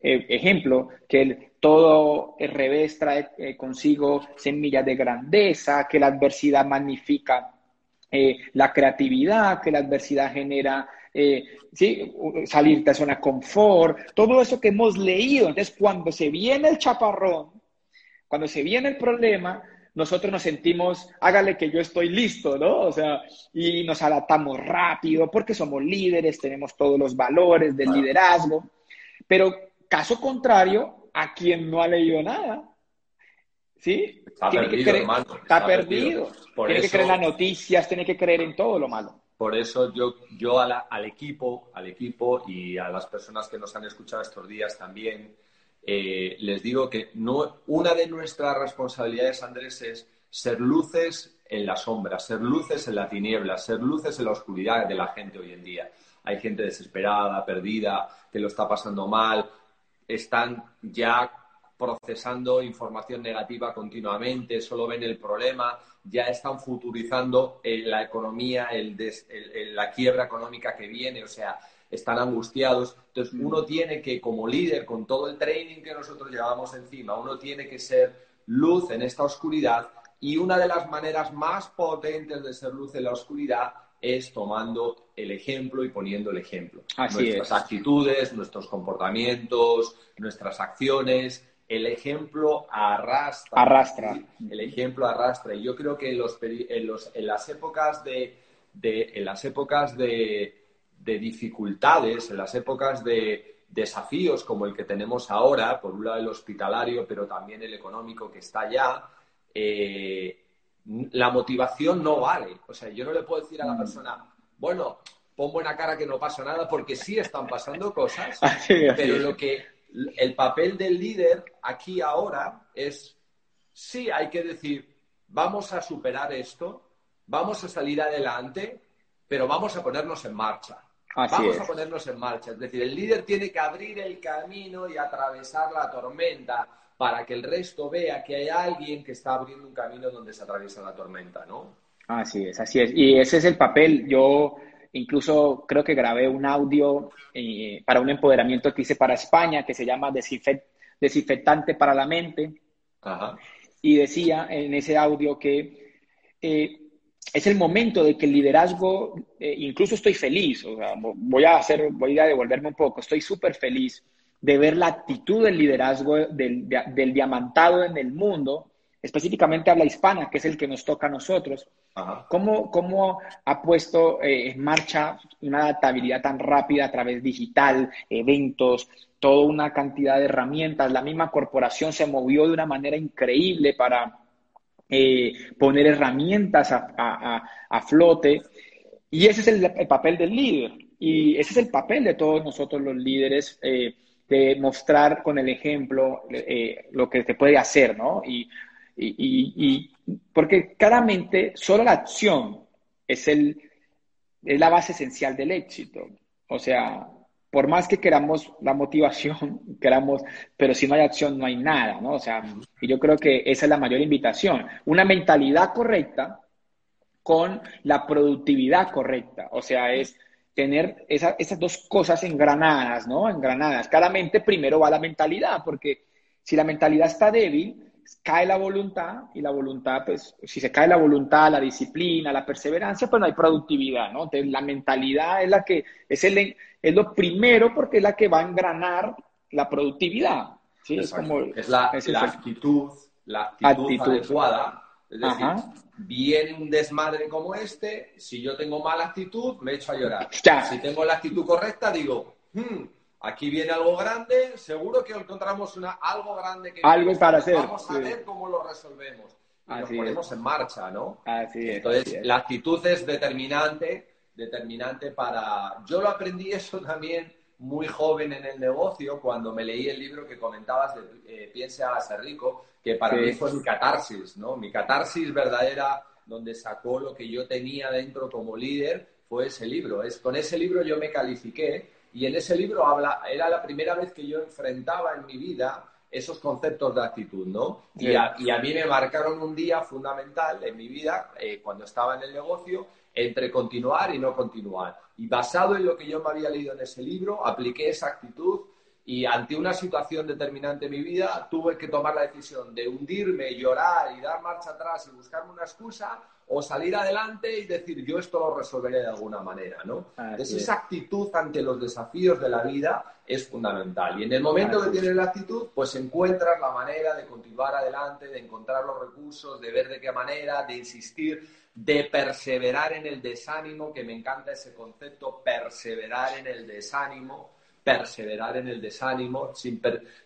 eh, ejemplo, que el, todo el revés trae eh, consigo semillas de grandeza, que la adversidad magnifica eh, la creatividad que la adversidad genera, eh, ¿sí? salir de zona de confort, todo eso que hemos leído. Entonces, cuando se viene el chaparrón, cuando se viene el problema, nosotros nos sentimos, hágale que yo estoy listo, ¿no? O sea, y nos adaptamos rápido porque somos líderes, tenemos todos los valores del liderazgo. Pero caso contrario, a quien no ha leído nada, ¿sí? Está tiene perdido, que hermano. Está, perdido. tiene que creer en las noticias, tiene que creer en todo lo malo. Por eso yo, yo al equipo, al equipo y a las personas que nos han escuchado estos días también, eh, les digo que no, una de nuestras responsabilidades, Andrés, es ser luces en la sombra, ser luces en la tiniebla, ser luces en la oscuridad de la gente hoy en día. Hay gente desesperada, perdida, que lo está pasando mal, están ya procesando información negativa continuamente, solo ven el problema, ya están futurizando eh, la economía, la quiebra económica que viene, o sea, están angustiados. Entonces, mm. uno tiene que, como líder, con todo el training que nosotros llevamos encima, uno tiene que ser luz en esta oscuridad y una de las maneras más potentes de ser luz en la oscuridad es tomando el ejemplo y poniendo el ejemplo. nuestras actitudes, nuestros comportamientos, nuestras acciones, el ejemplo arrastra. Arrastra. El ejemplo arrastra. Y yo creo que en, los, en, las épocas de, en las épocas de, de dificultades, en las épocas de desafíos como el que tenemos ahora, por un lado el hospitalario, pero también el económico que está allá, eh, la motivación no vale. O sea, yo no le puedo decir a la mm. persona, bueno, pon buena cara que no pasa nada, porque sí están pasando cosas, pero lo que el papel del líder aquí ahora es, sí, hay que decir, vamos a superar esto, vamos a salir adelante, pero vamos a ponernos en marcha. Vamos a ponernos en marcha. Es decir, el líder tiene que abrir el camino y atravesar la tormenta para que el resto vea que hay alguien que está abriendo un camino donde se atraviesa la tormenta, ¿no? Así es, así es. Y ese es el papel. Yo incluso creo que grabé un audio eh, para un empoderamiento que hice para España que se llama Desinfectante para la Mente. Y decía en ese audio que eh, es el momento de que el liderazgo, eh, incluso estoy feliz, o sea, voy a hacer, voy a devolverme un poco, estoy súper feliz de ver la actitud del liderazgo del, diamantado en el mundo, específicamente habla hispana, que es el que nos toca a nosotros. ¿Cómo, ¿Cómo, ha puesto eh, en marcha una adaptabilidad tan rápida a través digital, eventos, toda una cantidad de herramientas? La misma corporación se movió de una manera increíble para eh, poner herramientas a, flote. Y ese es el, papel del líder. Y ese es el papel de todos nosotros los líderes, eh, de mostrar con el ejemplo eh, lo que se puede hacer, ¿no? Y, y, porque claramente solo la acción es, el, es la base esencial del éxito. O sea, por más que queramos la motivación, queramos, pero si no hay acción no hay nada, ¿no? O sea, y yo creo que esa es la mayor invitación. Una mentalidad correcta con la productividad correcta. O sea, es tener esas dos cosas engranadas, ¿no? Engranadas. Claramente primero va la mentalidad, porque si la mentalidad está débil, cae la voluntad y la voluntad, pues, si se cae la voluntad, la disciplina, la perseverancia, pues no hay productividad, ¿no? Entonces, la mentalidad es la que, es, el, es lo primero porque es la que va a engranar la productividad, ¿sí? Es, como, es la, la actitud, la actitud, adecuada. Es decir, viene un desmadre como este, si yo tengo mala actitud, me echo a llorar. Si tengo la actitud correcta, digo, hmm, aquí viene algo grande, seguro que encontramos una, algo grande que algo para hacer. Vamos a ver cómo lo resolvemos. Y nos ponemos en marcha, ¿no? Así es, Entonces, la actitud es determinante, determinante para... Yo lo aprendí eso también muy joven en el negocio cuando me leí el libro que comentabas de eh, Piensa a ser rico, que para mí fue mi catarsis, ¿no? Mi catarsis verdadera donde sacó lo que yo tenía dentro como líder fue ese libro. Es, con ese libro yo me califiqué y en ese libro habla, era la primera vez que yo enfrentaba en mi vida esos conceptos de actitud, ¿no? Y, a, mí me marcaron un día fundamental en mi vida, eh, cuando estaba en el negocio, entre continuar y no continuar. Y basado en lo que yo me había leído en ese libro, apliqué esa actitud Y ante una situación determinante en mi vida, tuve que tomar la decisión de hundirme, llorar y dar marcha atrás y buscarme una excusa o salir adelante y decir, yo esto lo resolveré de alguna manera, ¿no? Entonces, esa actitud ante los desafíos de la vida es fundamental. Y en el momento que tienes la actitud, pues encuentras la manera de continuar adelante, de encontrar los recursos, de ver de qué manera, de insistir, de perseverar en el desánimo, que me encanta ese concepto, perseverar en el desánimo perseverar en el desánimo.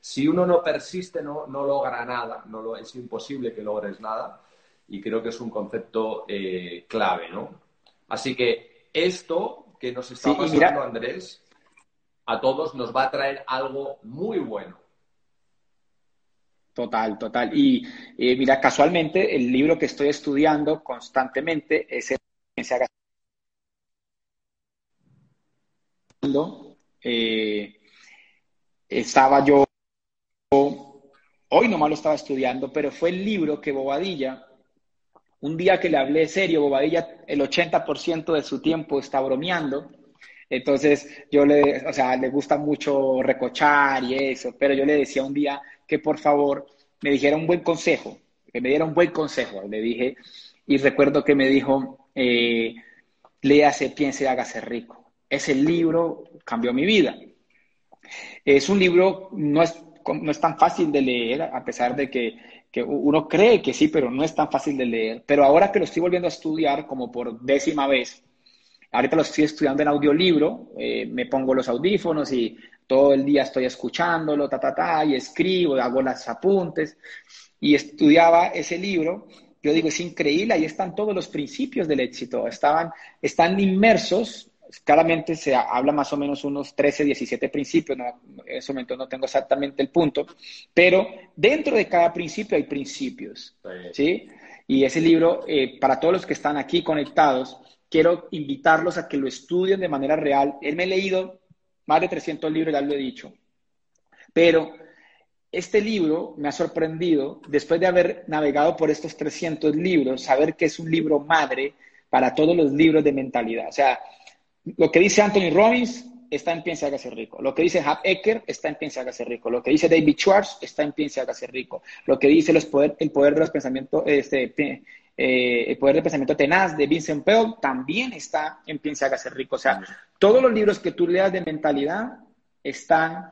si uno no persiste, no, no logra nada, no lo, es imposible que logres nada. Y creo que es un concepto eh, clave, ¿no? Así que esto que nos está pasando, Andrés, a todos nos va a traer algo muy bueno. Total, total. Y eh, mira, casualmente el libro que estoy estudiando constantemente es el que se haga eh, estaba yo, hoy nomás lo estaba estudiando, pero fue el libro que Bobadilla, un día que le hablé serio, Bobadilla el 80% de su tiempo está bromeando, entonces yo le, o sea, le gusta mucho recochar y eso, pero yo le decía un día que por favor me dijera un buen consejo, que me diera un buen consejo, le dije, y recuerdo que me dijo, eh, léase, piense, hágase rico. Ese libro cambió mi vida. Es un libro, no es, no es tan fácil de leer, a pesar de que, que, uno cree que sí, pero no es tan fácil de leer. Pero ahora que lo estoy volviendo a estudiar, como por décima vez, ahorita lo estoy estudiando en audiolibro, eh, me pongo los audífonos y todo el día estoy escuchándolo, ta, ta, ta, y escribo, hago las apuntes, y estudiaba ese libro. Yo digo, es increíble, ahí están todos los principios del éxito, estaban, están inmersos claramente se habla más o menos unos 13, 17 principios, en ese momento no tengo exactamente el punto, pero dentro de cada principio hay principios, ¿sí? Y ese libro, eh, para todos los que están aquí conectados, quiero invitarlos a que lo estudien de manera real. Él me ha leído más de 300 libros, ya lo he dicho, pero este libro me ha sorprendido, después de haber navegado por estos 300 libros, saber que es un libro madre para todos los libros de mentalidad. O sea, lo que dice Anthony Robbins está en Piensa Hágase Rico. Lo que dice Hap Ecker está en Piensa Hágase Rico. Lo que dice David Schwartz está en Piensa Hágase Rico. Lo que dice los poder, el poder de los pensamientos, este, eh, el poder del pensamiento tenaz de Vincent Peale también está en Piensa Hágase Rico. O sea, todos los libros que tú leas de mentalidad están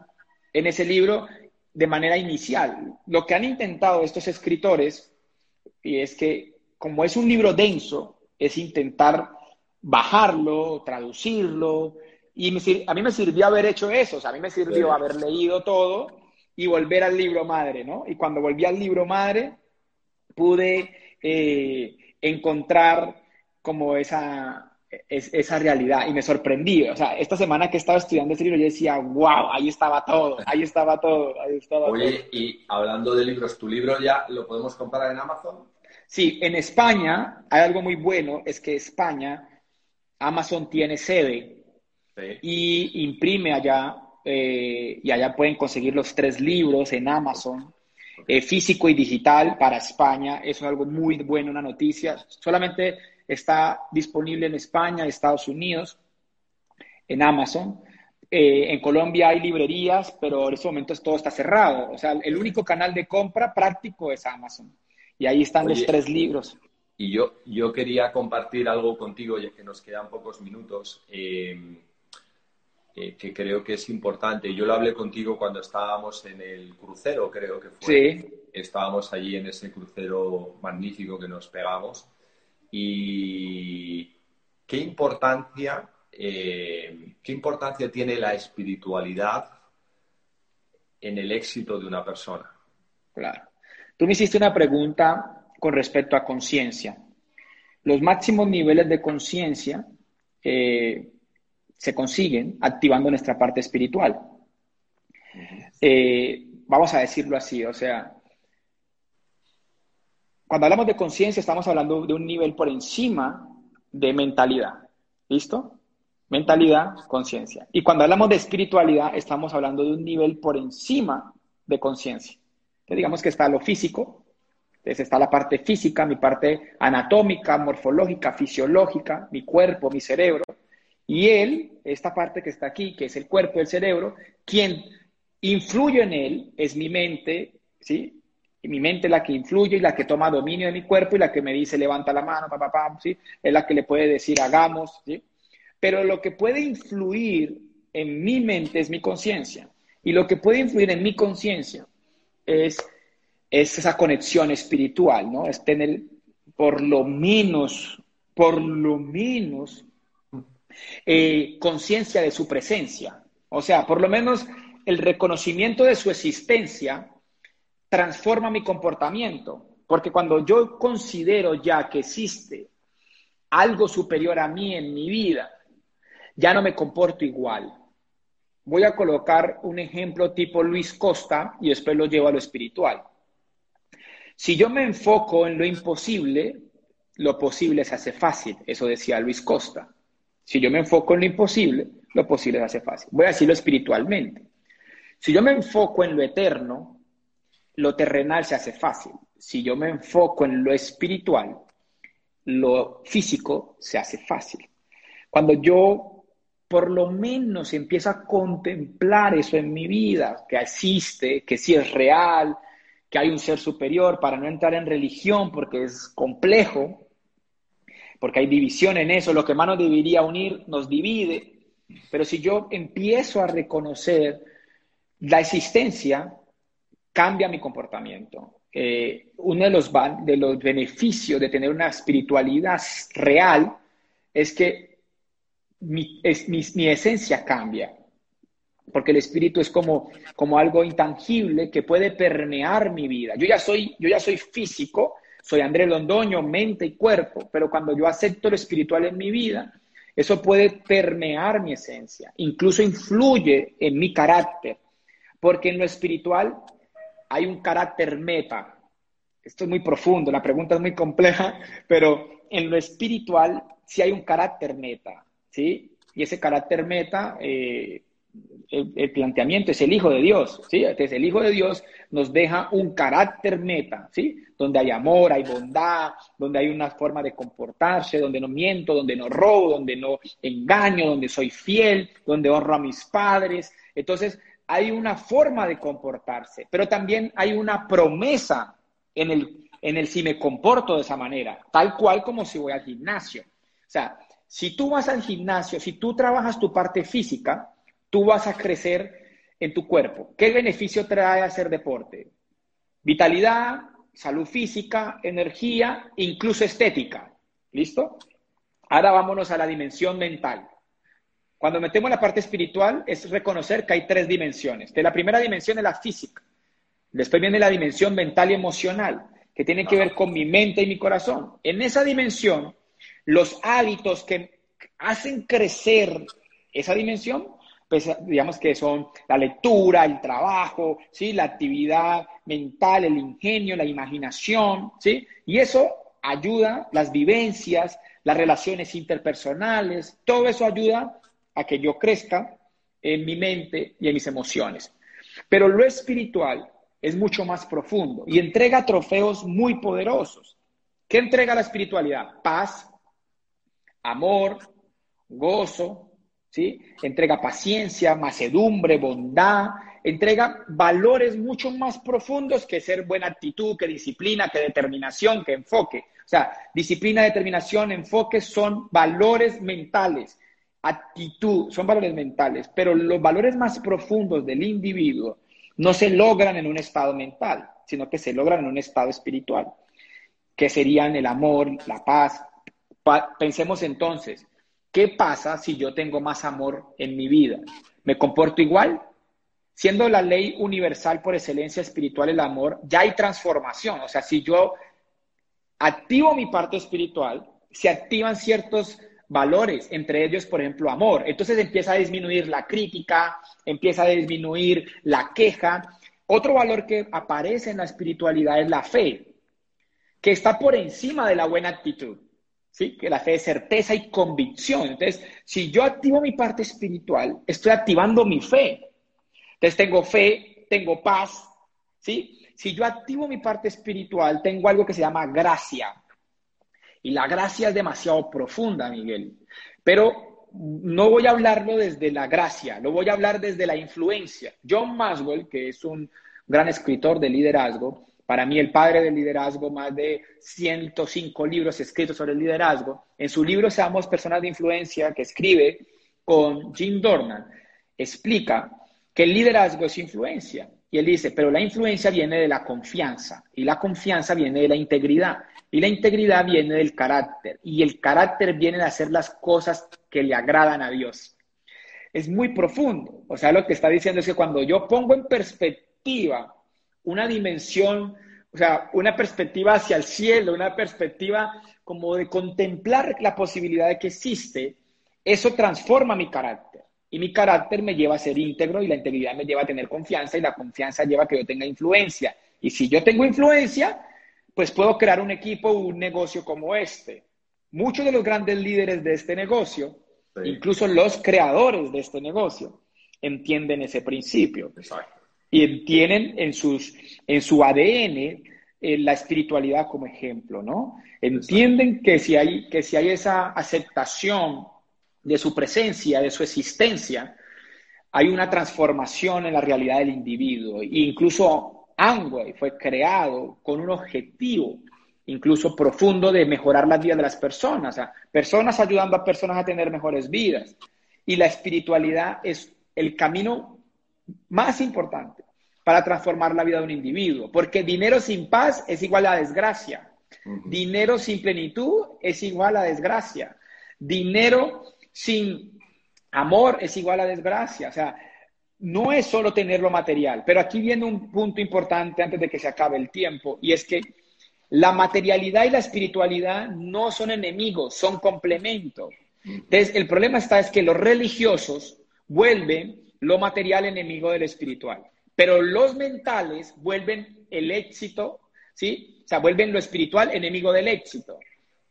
en ese libro de manera inicial. Lo que han intentado estos escritores, y es que como es un libro denso, es intentar bajarlo, traducirlo. Y a mí me sirvió haber hecho eso, o sea, a mí me sirvió haber leído todo y volver al libro madre, ¿no? Y cuando volví al libro madre, pude eh, encontrar como esa, esa realidad y me sorprendí. O sea, esta semana que estaba estudiando ese libro, yo decía, wow, ahí estaba todo, ahí estaba todo, ahí estaba Oye, y hablando de libros, ¿tu libro ya lo podemos comprar en Amazon? Sí, en España hay algo muy bueno, es que España Amazon tiene sede y imprime allá eh, y allá pueden conseguir los tres libros en Amazon, eh, físico y digital para España. Es algo muy bueno, una noticia. Solamente está disponible en España, Estados Unidos, en Amazon. Eh, en Colombia hay librerías, pero en estos momentos todo está cerrado. O sea, el único canal de compra práctico es Amazon. Y ahí están los tres libros. Y yo, yo quería compartir algo contigo, ya que nos quedan pocos minutos, eh, eh, que creo que es importante. Yo lo hablé contigo cuando estábamos en el crucero, creo que fue. Sí. Estábamos allí en ese crucero magnífico que nos pegamos. Y qué importancia, eh, qué importancia tiene la espiritualidad en el éxito de una persona. Claro. Tú me hiciste una pregunta con respecto a conciencia. Los máximos niveles de conciencia eh, se consiguen activando nuestra parte espiritual. Eh, vamos a decirlo así, o sea, cuando hablamos de conciencia estamos hablando de un nivel por encima de mentalidad. ¿Listo? Mentalidad, conciencia. Y cuando hablamos de espiritualidad estamos hablando de un nivel por encima de conciencia. Digamos que está lo físico, entonces está la parte física, mi parte anatómica, morfológica, fisiológica, mi cuerpo, mi cerebro. Y él, esta parte que está aquí, que es el cuerpo, el cerebro, quien influyo en él, es mi mente, ¿sí? Mi mente es la que influye y la que toma dominio de mi cuerpo y la que me dice levanta la mano, papá, papá, ¿sí? Es la que le puede decir hagamos, ¿sí? Pero lo que puede influir en mi mente es mi conciencia. Y lo que puede influir en mi conciencia es, es esa conexión espiritual, ¿no? Es tener por lo menos, por lo menos, eh, conciencia de su presencia. O sea, por lo menos el reconocimiento de su existencia transforma mi comportamiento. Porque cuando yo considero ya que existe algo superior a mí en mi vida, ya no me comporto igual. Voy a colocar un ejemplo tipo Luis Costa y después lo llevo a lo espiritual. Si yo me enfoco en lo imposible, lo posible se hace fácil. Eso decía Luis Costa. Si yo me enfoco en lo imposible, lo posible se hace fácil. Voy a decirlo espiritualmente. Si yo me enfoco en lo eterno, lo terrenal se hace fácil. Si yo me enfoco en lo espiritual, lo físico se hace fácil. Cuando yo por lo menos empiezo a contemplar eso en mi vida, que existe, que sí es real, que hay un ser superior, para no entrar en religión porque es complejo, porque hay división en eso, lo que más nos debería unir nos divide, pero si yo empiezo a reconocer la existencia, cambia mi comportamiento. Eh, uno de los, de los beneficios de tener una espiritualidad real es que mi, mi, esencia cambia, porque el espíritu es como, como algo intangible que puede permear mi vida. Yo ya soy, yo ya soy físico, soy Andrés Londoño, mente y cuerpo, pero cuando yo acepto lo espiritual en mi vida, eso puede permear mi esencia, incluso influye en mi carácter, porque en lo espiritual hay un carácter meta. Esto es muy profundo, la pregunta es muy compleja, pero en lo espiritual sí hay un carácter meta. ¿sí? Y ese carácter meta, eh, el, planteamiento es el Hijo de Dios, ¿sí? Entonces el Hijo de Dios nos deja un carácter meta, ¿sí? Donde hay amor, hay bondad, donde hay una forma de comportarse, donde no miento, donde no robo, donde no engaño, donde soy fiel, donde honro a mis padres. Entonces hay una forma de comportarse, pero también hay una promesa en el, en el si me comporto de esa manera, tal cual como si voy al gimnasio. O sea, si tú vas al gimnasio, si tú trabajas tu parte física, tú vas a crecer en tu cuerpo. ¿Qué beneficio trae hacer deporte? Vitalidad, salud física, energía, incluso estética. ¿Listo? Ahora vámonos a la dimensión mental. Cuando metemos la parte espiritual es reconocer que hay tres dimensiones. la primera dimensión es la física. Después viene la dimensión mental y emocional, que tiene que ver con mi mente y mi corazón. En esa dimensión los hábitos que hacen crecer esa dimensión, pues digamos que son la lectura, el trabajo, ¿sí? la actividad mental, el ingenio, la imaginación, ¿sí? Y eso ayuda, las vivencias, las relaciones interpersonales, todo eso ayuda a que yo crezca en mi mente y en mis emociones. Pero lo espiritual es mucho más profundo y entrega trofeos muy poderosos. ¿Qué entrega la espiritualidad? Paz, amor, gozo, Entrega paciencia, macedumbre, bondad, entrega valores mucho más profundos que ser buena actitud, que disciplina, que determinación, que enfoque. O sea, disciplina, determinación, enfoque son valores mentales. Actitud son valores mentales, pero los valores más profundos del individuo no se logran en un estado mental, sino que se logran en un estado espiritual, que serían el amor, la paz, Pensemos entonces, ¿qué pasa si yo tengo más amor en mi vida? ¿Me comporto igual? Siendo la ley universal por excelencia espiritual el amor, ya hay transformación. O sea, si yo activo mi parte espiritual, se activan ciertos valores, entre ellos, por ejemplo, amor. Entonces empieza a disminuir la crítica, empieza a disminuir la queja. Otro valor que aparece en la espiritualidad es la fe, que está por encima de la buena actitud. ¿Sí? Que la fe es certeza y convicción. Entonces, si yo activo mi parte espiritual, estoy activando mi fe. Entonces, tengo fe, tengo paz, ¿sí? Si yo activo mi parte espiritual, tengo algo que se llama gracia. Y la gracia es demasiado profunda, Miguel. Pero no voy a hablarlo desde la gracia, lo voy a hablar desde la influencia. John Maswell, que es un gran escritor de liderazgo, para mí el padre del liderazgo, más de 105 libros escritos sobre el liderazgo, en su libro Seamos Personas de Influencia, que escribe con Jim Dornan, explica que el liderazgo es influencia. Y él dice, pero la influencia viene de la confianza y la confianza viene de la integridad y la integridad viene del carácter y el carácter viene de hacer las cosas que le agradan a Dios. Es muy profundo. O sea, lo que está diciendo es que cuando yo pongo en perspectiva una dimensión, o sea, una perspectiva hacia el cielo, una perspectiva como de contemplar la posibilidad de que existe, eso transforma mi carácter. Y mi carácter me lleva a ser íntegro y la integridad me lleva a tener confianza y la confianza lleva a que yo tenga influencia. Y si yo tengo influencia, pues puedo crear un equipo o un negocio como este. Muchos de los grandes líderes de este negocio, incluso los creadores de este negocio, entienden ese principio. Y entienden en, sus, en su ADN eh, la espiritualidad como ejemplo, ¿no? Entienden que si, hay, que si hay esa aceptación de su presencia, de su existencia, hay una transformación en la realidad del individuo. E incluso Amway fue creado con un objetivo incluso profundo de mejorar la vida de las personas, personas ayudando a personas a tener mejores vidas. Y la espiritualidad es el camino más importante para transformar la vida de un individuo, porque dinero sin paz es igual a desgracia, dinero sin plenitud es igual a desgracia, dinero sin amor es igual a desgracia. O sea, no es solo tener lo material, pero aquí viene un punto importante antes de que se acabe el tiempo, y es que la materialidad y la espiritualidad no son enemigos, son complementos. Entonces, el problema está es que los religiosos vuelven lo material enemigo del espiritual, pero los mentales vuelven el éxito, ¿sí? O sea, vuelven lo espiritual enemigo del éxito.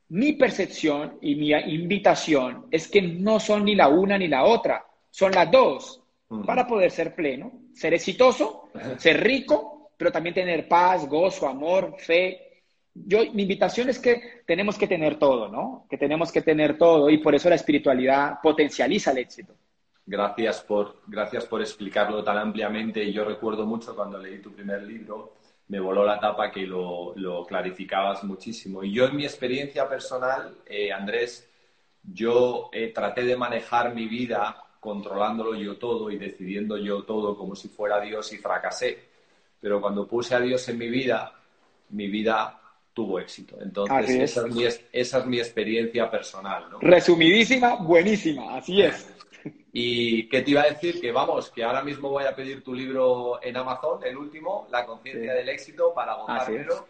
Mi percepción y mi invitación es que no son ni la una ni la otra, son las dos, para poder ser pleno, ser exitoso, ser rico, pero también tener paz, gozo, amor, fe. Yo, mi invitación es que tenemos que tener todo, ¿no? Que tenemos que tener todo y por eso la espiritualidad potencializa el éxito. Gracias por, gracias por explicarlo tan ampliamente. Yo recuerdo mucho cuando leí tu primer libro, me voló la tapa que lo, clarificabas muchísimo. Y yo en mi experiencia personal, eh, Andrés, yo eh, traté de manejar mi vida controlándolo yo todo y decidiendo yo todo como si fuera Dios y fracasé. Pero cuando puse a Dios en mi vida, mi vida tuvo éxito. Entonces, esa es. mi, esa es mi experiencia personal. Resumidísima, buenísima, así es. Y qué te iba a decir que vamos, que ahora mismo voy a pedir tu libro en Amazon, el último, La conciencia del éxito, para gozármelo.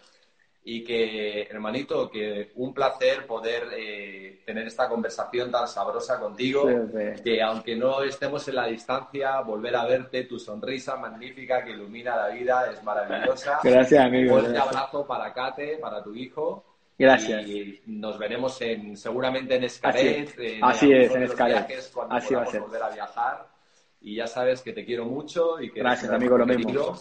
Y que, hermanito, que un placer poder eh, tener esta conversación tan sabrosa contigo. Que aunque no estemos en la distancia, volver a verte, tu sonrisa magnífica que ilumina la vida es maravillosa. Gracias, amigo. Un fuerte abrazo para Kate, para tu hijo. Gracias. Y nos veremos en, seguramente en Escaret. Así, es, en Escaret. cuando Así va a ser. volver a viajar. Y ya sabes que te quiero mucho y que gracias, amigo, lo mismo.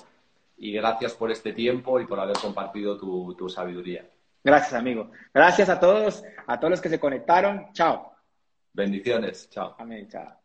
Y gracias por este tiempo y por haber compartido tu, tu sabiduría. Gracias, amigo. Gracias a todos, a todos los que se conectaron. Chao. Bendiciones. Chao. Amén. Chao.